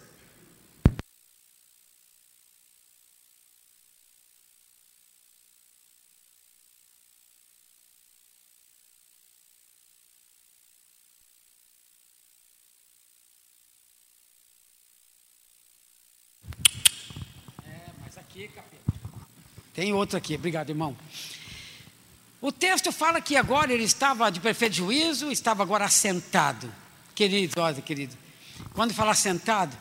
Tem outro aqui, obrigado, irmão. O texto fala que agora ele estava de perfeito juízo, estava agora assentado. Querido, olha, querido. Quando fala sentado,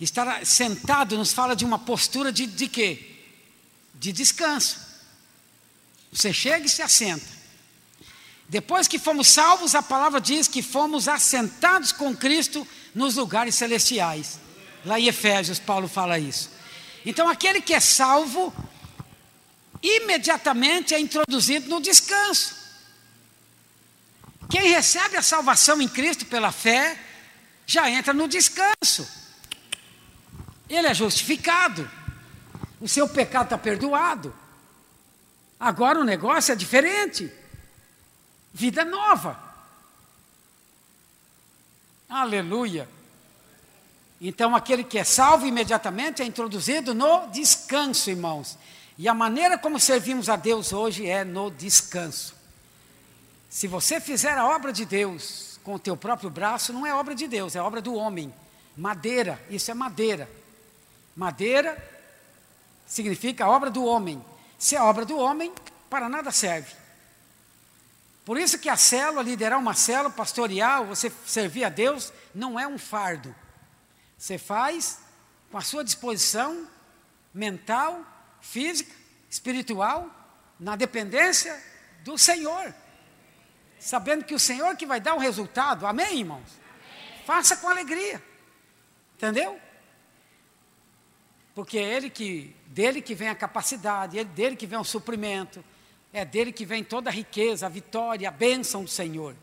estar sentado nos fala de uma postura de, de quê? De descanso. Você chega e se assenta. Depois que fomos salvos, a palavra diz que fomos assentados com Cristo nos lugares celestiais. Lá em Efésios, Paulo fala isso. Então, aquele que é salvo, imediatamente é introduzido no descanso. Quem recebe a salvação em Cristo pela fé, já entra no descanso. Ele é justificado. O seu pecado está perdoado. Agora o negócio é diferente. Vida nova. Aleluia. Então, aquele que é salvo imediatamente é introduzido no descanso, irmãos. E a maneira como servimos a Deus hoje é no descanso. Se você fizer a obra de Deus com o teu próprio braço, não é obra de Deus, é obra do homem. Madeira, isso é madeira. Madeira significa obra do homem. Se é obra do homem, para nada serve. Por isso que a célula, liderar uma célula pastoreal, você servir a Deus, não é um fardo. Você faz com a sua disposição mental, física, espiritual, na dependência do Senhor. Sabendo que o Senhor que vai dar o resultado. Amém, irmãos? Amém. Faça com alegria. Entendeu? Porque é ele que, dele que vem a capacidade, é dele que vem o suprimento, é dele que vem toda a riqueza, a vitória, a bênção do Senhor.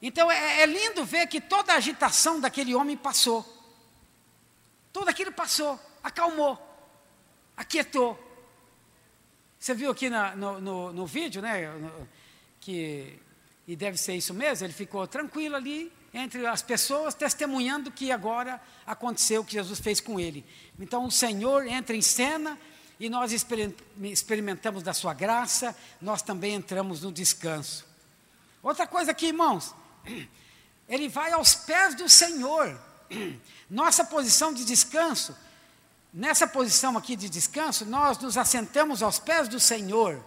Então é, é lindo ver que toda a agitação daquele homem passou. Tudo aquilo passou, acalmou aquietou. Você viu aqui na, no, no, no, vídeo, né? Que, e deve ser isso mesmo, ele ficou tranquilo ali entre as pessoas, testemunhando que agora aconteceu o que Jesus fez com ele. Então o Senhor entra em cena e nós experimentamos da sua graça, nós também entramos no descanso. Outra coisa aqui, irmãos, ele vai aos pés do Senhor. Nossa posição de descanso Nessa posição aqui de descanso, nós nos assentamos aos pés do Senhor.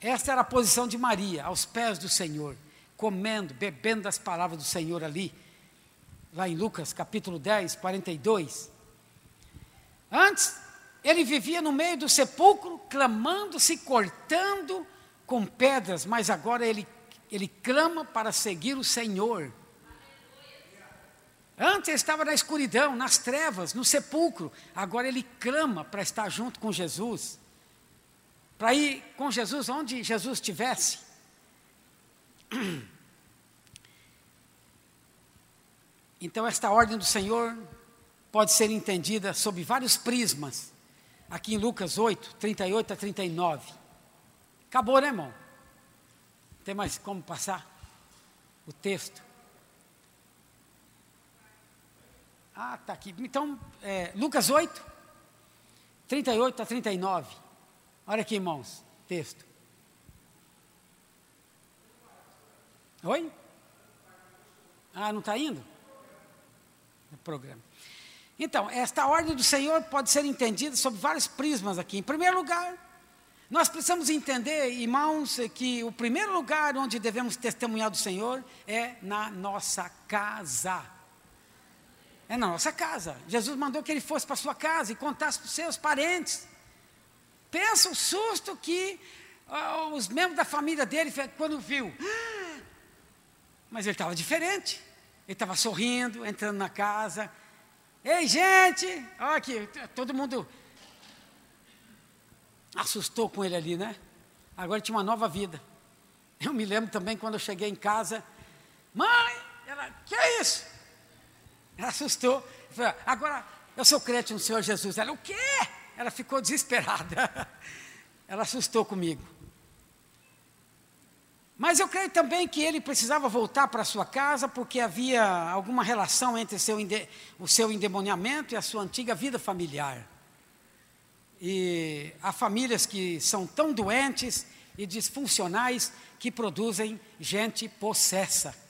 Esta era a posição de Maria, aos pés do Senhor, comendo, bebendo das palavras do Senhor ali, lá em Lucas capítulo 10, 42. Antes, ele vivia no meio do sepulcro, clamando, se cortando com pedras, mas agora ele, ele clama para seguir o Senhor. Antes ele estava na escuridão, nas trevas, no sepulcro. Agora ele clama para estar junto com Jesus. Para ir com Jesus onde Jesus estivesse. [CLEARS THROAT] Então, esta ordem do Senhor pode ser entendida sob vários prismas. Aqui em Lucas 8, 38 a 39. Acabou, né, irmão? Tem mais como passar o texto? Ah, está aqui. Então, é, Lucas 8, 38 a 39. Olha aqui, irmãos, texto. Oi? Ah, não está indo? O programa. Então, esta ordem do Senhor pode ser entendida sob vários prismas aqui. Em primeiro lugar, nós precisamos entender, irmãos, que o primeiro lugar onde devemos testemunhar do Senhor é na nossa casa. É na nossa casa. Jesus mandou que ele fosse para sua casa e contasse para os seus parentes. Pensa o susto que uh, os membros da família dele, quando viu. Mas ele estava diferente. Ele estava sorrindo, entrando na casa. Ei, gente! Olha aqui, todo mundo assustou com ele ali, né? Agora tinha uma nova vida. Eu me lembro também quando eu cheguei em casa, mãe, ela, que é isso? Ela assustou. Agora eu sou crente no Senhor Jesus. Ela, o quê? Ela ficou desesperada. [LAUGHS] Ela assustou comigo. Mas eu creio também que ele precisava voltar para sua casa porque havia alguma relação entre seu, o seu endemoniamento e a sua antiga vida familiar. E há famílias que são tão doentes e disfuncionais que produzem gente possessa.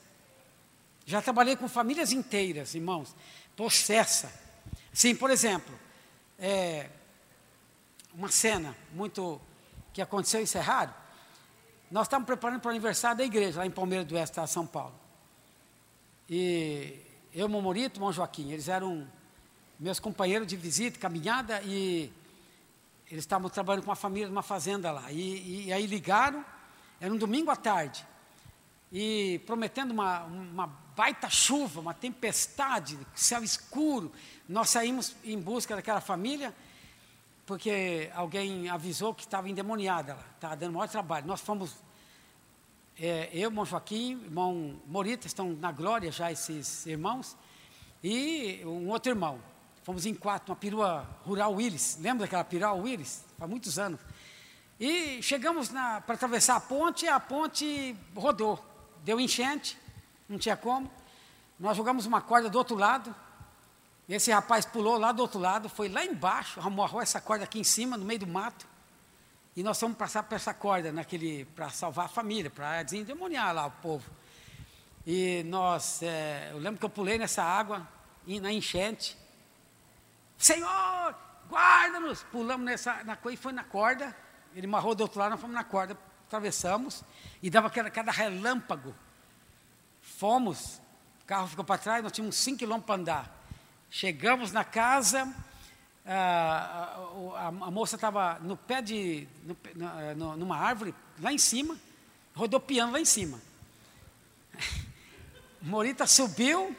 Já trabalhei com famílias inteiras, irmãos, possessa. Sim, por exemplo, é, uma cena muito que aconteceu em Cerrado. Nós estávamos preparando para o aniversário da igreja, lá em Palmeiras do Oeste, São Paulo. E eu, Momorito, irmão Joaquim, eles eram meus companheiros de visita, caminhada, e eles estavam trabalhando com uma família numa fazenda lá. E, e aí ligaram, era um domingo à tarde, e prometendo uma, uma baita chuva, uma tempestade, céu escuro. Nós saímos em busca daquela família, porque alguém avisou que estava endemoniada lá, estava dando maior trabalho. Nós fomos, é, eu, irmão Joaquim, irmão Morita, estão na glória já esses irmãos, e um outro irmão. Fomos em quatro, uma perua rural Willis. Lembra daquela perua Willis? Há muitos anos. E chegamos para atravessar a ponte, e a ponte rodou. Deu enchente, não tinha como. Nós jogamos uma corda do outro lado. Esse rapaz pulou lá do outro lado, foi lá embaixo, amarrou essa corda aqui em cima, no meio do mato. E nós fomos passar por essa corda naquele para salvar a família, para desendemoniar lá o povo. E nós, é, eu lembro que eu pulei nessa água, na enchente. Senhor, guarda-nos! Pulamos nessa na e foi na corda. Ele marrou do outro lado, nós fomos na corda, atravessamos e dava aquela, cada relâmpago. Fomos, o carro ficou para trás, nós tínhamos cinco quilômetros para andar. Chegamos na casa, a, a, a, moça estava no pé de, no, no, numa árvore, lá em cima, rodopiando lá em cima. [LAUGHS] Morita subiu,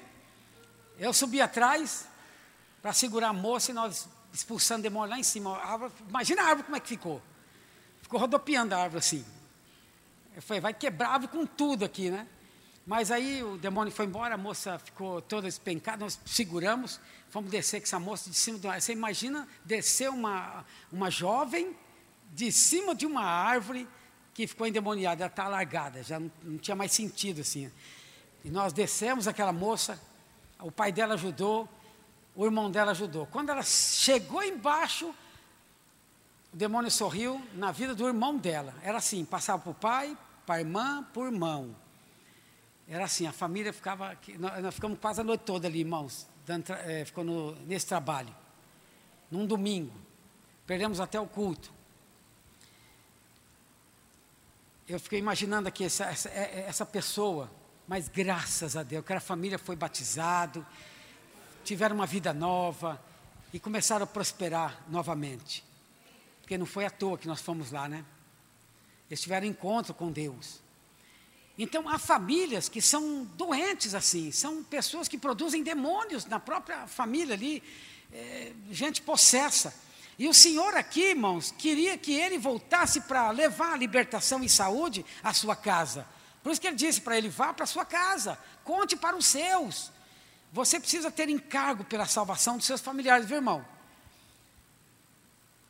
eu subi atrás, para segurar a moça e nós expulsando o demônio lá em cima. A árvore, imagina a árvore como é que ficou. Ficou rodopiando a árvore assim. Eu falei, vai quebrar com tudo aqui, né? Mas aí o demônio foi embora, a moça ficou toda espencada, nós seguramos, fomos descer com essa moça de cima de uma Você imagina descer uma, uma jovem de cima de uma árvore que ficou endemoniada, ela está largada, já não, não tinha mais sentido assim. E nós descemos aquela moça, o pai dela ajudou, o irmão dela ajudou. Quando ela chegou embaixo, o demônio sorriu na vida do irmão dela. Era assim, passava para o pai, para a irmã, para o irmão. Era assim, a família ficava. Nós ficamos quase a noite toda ali, irmãos, dando, é, ficou no, nesse trabalho. Num domingo. Perdemos até o culto. Eu fiquei imaginando aqui essa, essa, é, essa pessoa, mas graças a Deus, que a família foi batizado, tiveram uma vida nova e começaram a prosperar novamente. Porque não foi à toa que nós fomos lá, né? Eles tiveram encontro com Deus. Então, há famílias que são doentes assim, são pessoas que produzem demônios na própria família ali, é, gente possessa. E o Senhor aqui, irmãos, queria que ele voltasse para levar a libertação e saúde à sua casa. Por isso que ele disse para ele: vá para a sua casa, conte para os seus. Você precisa ter encargo pela salvação dos seus familiares, viu, irmão?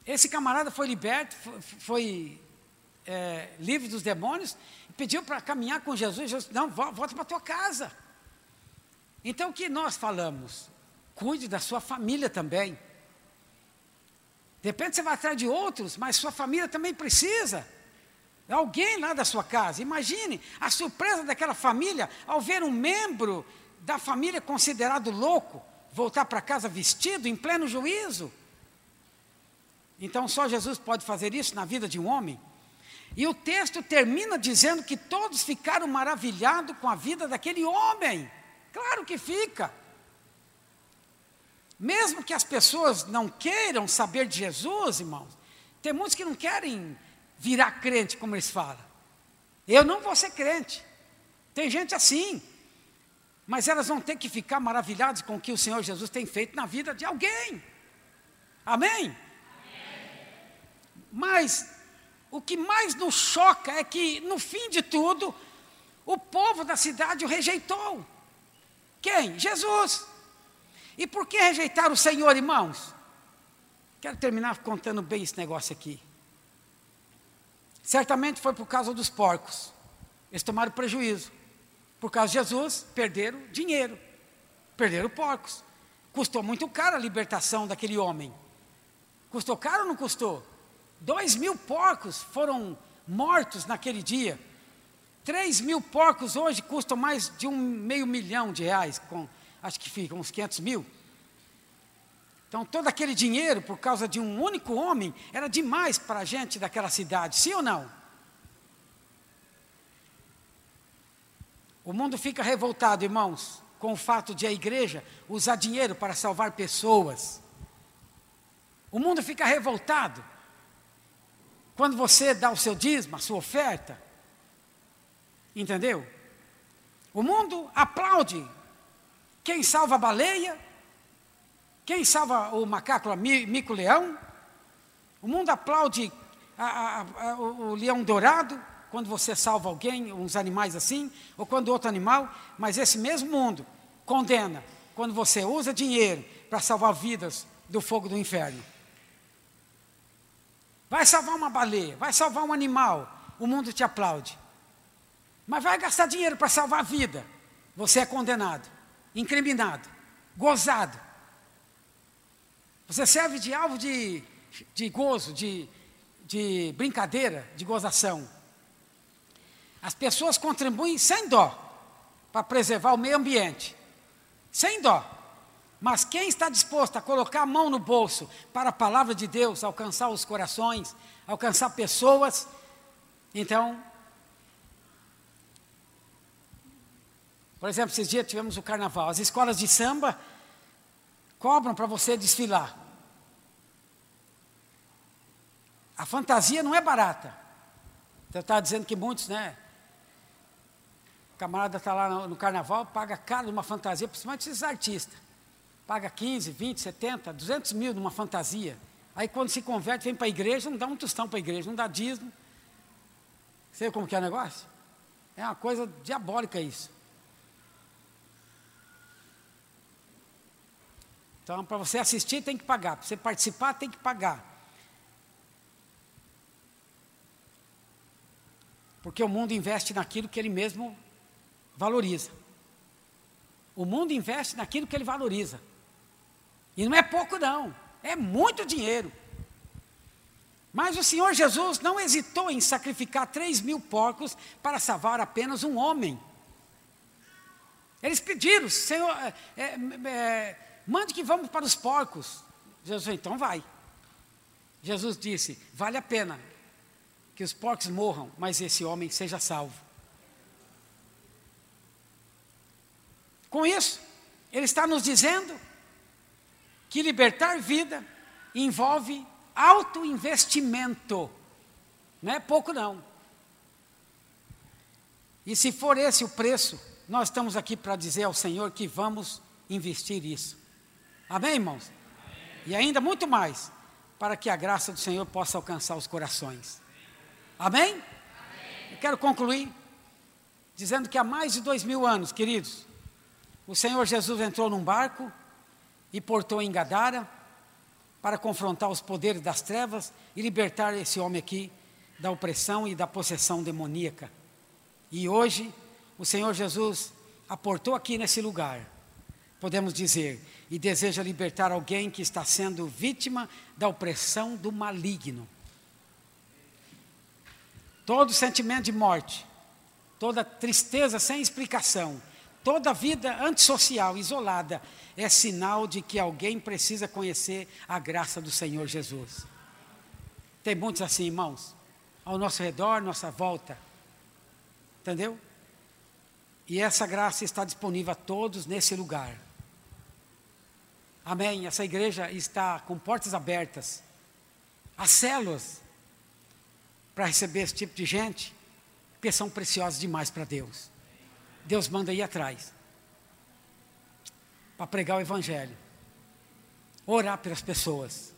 Esse camarada foi liberto, foi, foi é, livre dos demônios, pediu para caminhar com Jesus. Jesus não, volta para tua casa. Então, o que nós falamos? cuide da sua família também. De repente você vai atrás de outros, mas sua família também precisa. Alguém lá da sua casa. Imagine a surpresa daquela família ao ver um membro da família considerado louco voltar para casa vestido em pleno juízo. Então só Jesus pode fazer isso na vida de um homem. E o texto termina dizendo que todos ficaram maravilhados com a vida daquele homem. Claro que fica. Mesmo que as pessoas não queiram saber de Jesus, irmãos, tem muitos que não querem virar crente, como eles falam. Eu não vou ser crente. Tem gente assim. Mas elas vão ter que ficar maravilhadas com o que o Senhor Jesus tem feito na vida de alguém. Amém? Mas o que mais nos choca é que, no fim de tudo, o povo da cidade o rejeitou. Quem? Jesus. E por que rejeitar o Senhor, irmãos? Quero terminar contando bem esse negócio aqui. Certamente foi por causa dos porcos. Eles tomaram prejuízo. Por causa de Jesus, perderam dinheiro. Perderam porcos. Custou muito caro a libertação daquele homem. Custou caro ou não custou? Dois mil porcos foram mortos naquele dia. Três mil porcos hoje custam mais de um meio milhão de reais, com, acho que ficam uns 500 mil. Então, todo aquele dinheiro, por causa de um único homem, era demais para a gente daquela cidade, sim ou não? O mundo fica revoltado, irmãos, com o fato de a igreja usar dinheiro para salvar pessoas. O mundo fica revoltado quando você dá o seu dízimo, a sua oferta, entendeu? O mundo aplaude quem salva a baleia, quem salva o macaco, o mico-leão. O mundo aplaude a, a, a, o, o leão dourado, quando você salva alguém, uns animais assim, ou quando outro animal, mas esse mesmo mundo condena quando você usa dinheiro para salvar vidas do fogo do inferno. Vai salvar uma baleia, vai salvar um animal, o mundo te aplaude. Mas vai gastar dinheiro para salvar a vida, você é condenado, incriminado, gozado. Você serve de alvo de, de gozo, de, de brincadeira, de gozação. As pessoas contribuem sem dó para preservar o meio ambiente, sem dó. Mas quem está disposto a colocar a mão no bolso para a palavra de Deus alcançar os corações, alcançar pessoas, então. Por exemplo, esses dias tivemos o carnaval. As escolas de samba cobram para você desfilar. A fantasia não é barata. Então está dizendo que muitos, né? O camarada está lá no, no, carnaval, paga caro uma fantasia, principalmente esses artistas paga 15, 20, 70, 200 mil numa fantasia. Aí quando se converte, vem para a igreja, não dá um tostão para a igreja, não dá dízimo. Você como que é o negócio? É uma coisa diabólica isso. Então, para você assistir, tem que pagar. Para você participar, tem que pagar. Porque o mundo investe naquilo que ele mesmo valoriza. O mundo investe naquilo que ele valoriza. E não é pouco, não, é muito dinheiro. Mas o Senhor Jesus não hesitou em sacrificar três mil porcos para salvar apenas um homem. Eles pediram, Senhor, é, é, mande que vamos para os porcos. Jesus então vai. Jesus disse: vale a pena que os porcos morram, mas esse homem seja salvo. Com isso, ele está nos dizendo que libertar vida envolve alto investimento. Não é pouco, não. E se for esse o preço, nós estamos aqui para dizer ao Senhor que vamos investir isso. Amém, irmãos? Amém. E ainda muito mais, para que a graça do Senhor possa alcançar os corações. Amém? Amém? Eu quero concluir dizendo que há mais de dois mil anos, queridos, o Senhor Jesus entrou num barco e portou em Gadara para confrontar os poderes das trevas e libertar esse homem aqui da opressão e da possessão demoníaca. E hoje o Senhor Jesus aportou aqui nesse lugar podemos dizer, e deseja libertar alguém que está sendo vítima da opressão do maligno. Todo sentimento de morte, toda tristeza sem explicação, toda vida antissocial, isolada, é sinal de que alguém precisa conhecer a graça do Senhor Jesus. Tem muitos assim, irmãos, ao nosso redor, nossa volta. Entendeu? E essa graça está disponível a todos nesse lugar. Amém. Essa igreja está com portas abertas. As células para receber esse tipo de gente, porque são preciosas demais para Deus. Deus manda ir atrás para pregar o Evangelho, orar pelas pessoas.